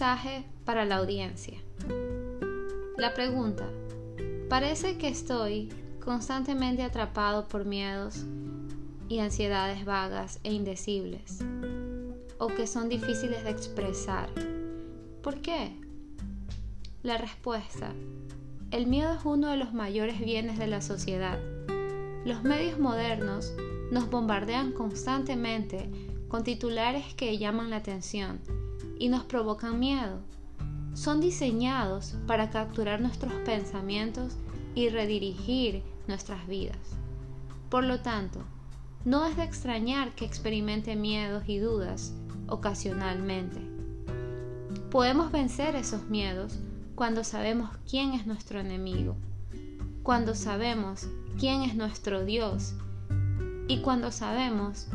mensaje para la audiencia. La pregunta, parece que estoy constantemente atrapado por miedos y ansiedades vagas e indecibles, o que son difíciles de expresar. ¿Por qué? La respuesta, el miedo es uno de los mayores bienes de la sociedad. Los medios modernos nos bombardean constantemente con titulares que llaman la atención y nos provocan miedo. Son diseñados para capturar nuestros pensamientos y redirigir nuestras vidas. Por lo tanto, no es de extrañar que experimente miedos y dudas ocasionalmente. Podemos vencer esos miedos cuando sabemos quién es nuestro enemigo, cuando sabemos quién es nuestro Dios y cuando sabemos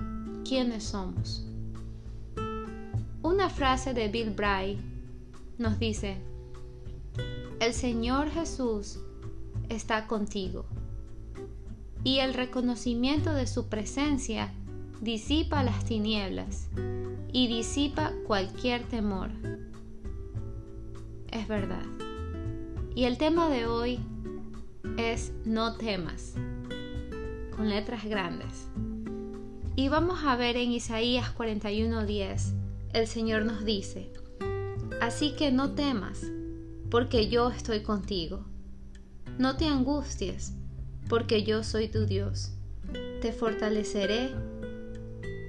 quiénes somos. Una frase de Bill Bray nos dice, el Señor Jesús está contigo y el reconocimiento de su presencia disipa las tinieblas y disipa cualquier temor. Es verdad. Y el tema de hoy es no temas, con letras grandes. Y vamos a ver en Isaías 41:10, el Señor nos dice, Así que no temas, porque yo estoy contigo. No te angusties, porque yo soy tu Dios. Te fortaleceré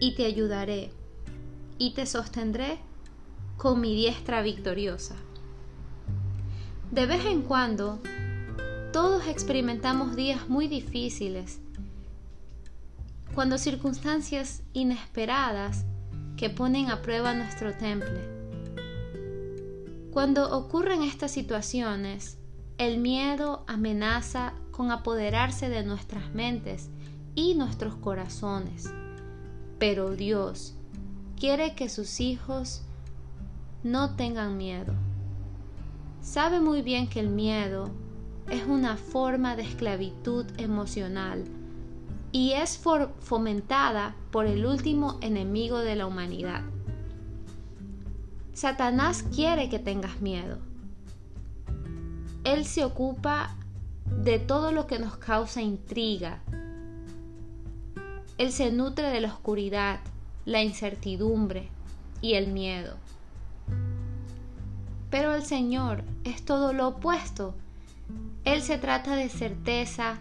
y te ayudaré y te sostendré con mi diestra victoriosa. De vez en cuando, todos experimentamos días muy difíciles, cuando circunstancias inesperadas que ponen a prueba nuestro temple. Cuando ocurren estas situaciones, el miedo amenaza con apoderarse de nuestras mentes y nuestros corazones. Pero Dios quiere que sus hijos no tengan miedo. Sabe muy bien que el miedo es una forma de esclavitud emocional y es fomentada por el último enemigo de la humanidad. Satanás quiere que tengas miedo. Él se ocupa de todo lo que nos causa intriga. Él se nutre de la oscuridad, la incertidumbre y el miedo. Pero el Señor es todo lo opuesto. Él se trata de certeza,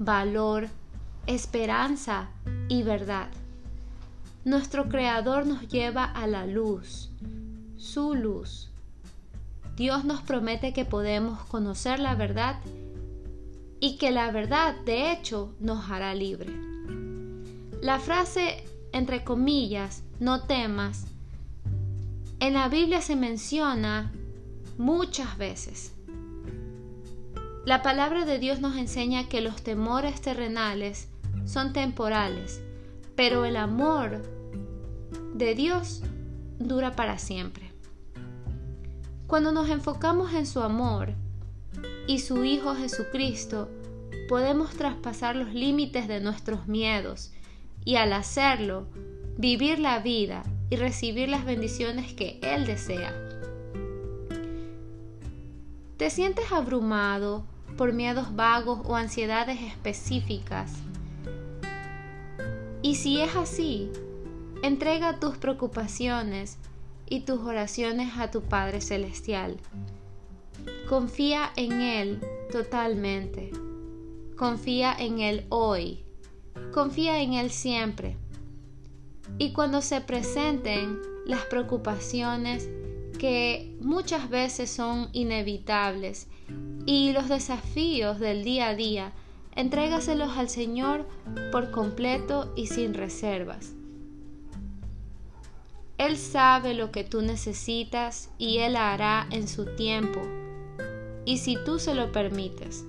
valor, esperanza y verdad. Nuestro Creador nos lleva a la luz, su luz. Dios nos promete que podemos conocer la verdad y que la verdad de hecho nos hará libre. La frase, entre comillas, no temas, en la Biblia se menciona muchas veces. La palabra de Dios nos enseña que los temores terrenales son temporales, pero el amor de Dios dura para siempre. Cuando nos enfocamos en su amor, y su Hijo Jesucristo, podemos traspasar los límites de nuestros miedos y al hacerlo, vivir la vida y recibir las bendiciones que Él desea. ¿Te sientes abrumado por miedos vagos o ansiedades específicas? Y si es así, entrega tus preocupaciones y tus oraciones a tu Padre Celestial Confía en Él totalmente. Confía en Él hoy. Confía en Él siempre. Y cuando se presenten las preocupaciones que muchas veces son inevitables y los desafíos del día a día, entrégaselos al Señor por completo y sin reservas. Él sabe lo que tú necesitas y Él hará en su tiempo y si tú se lo permites.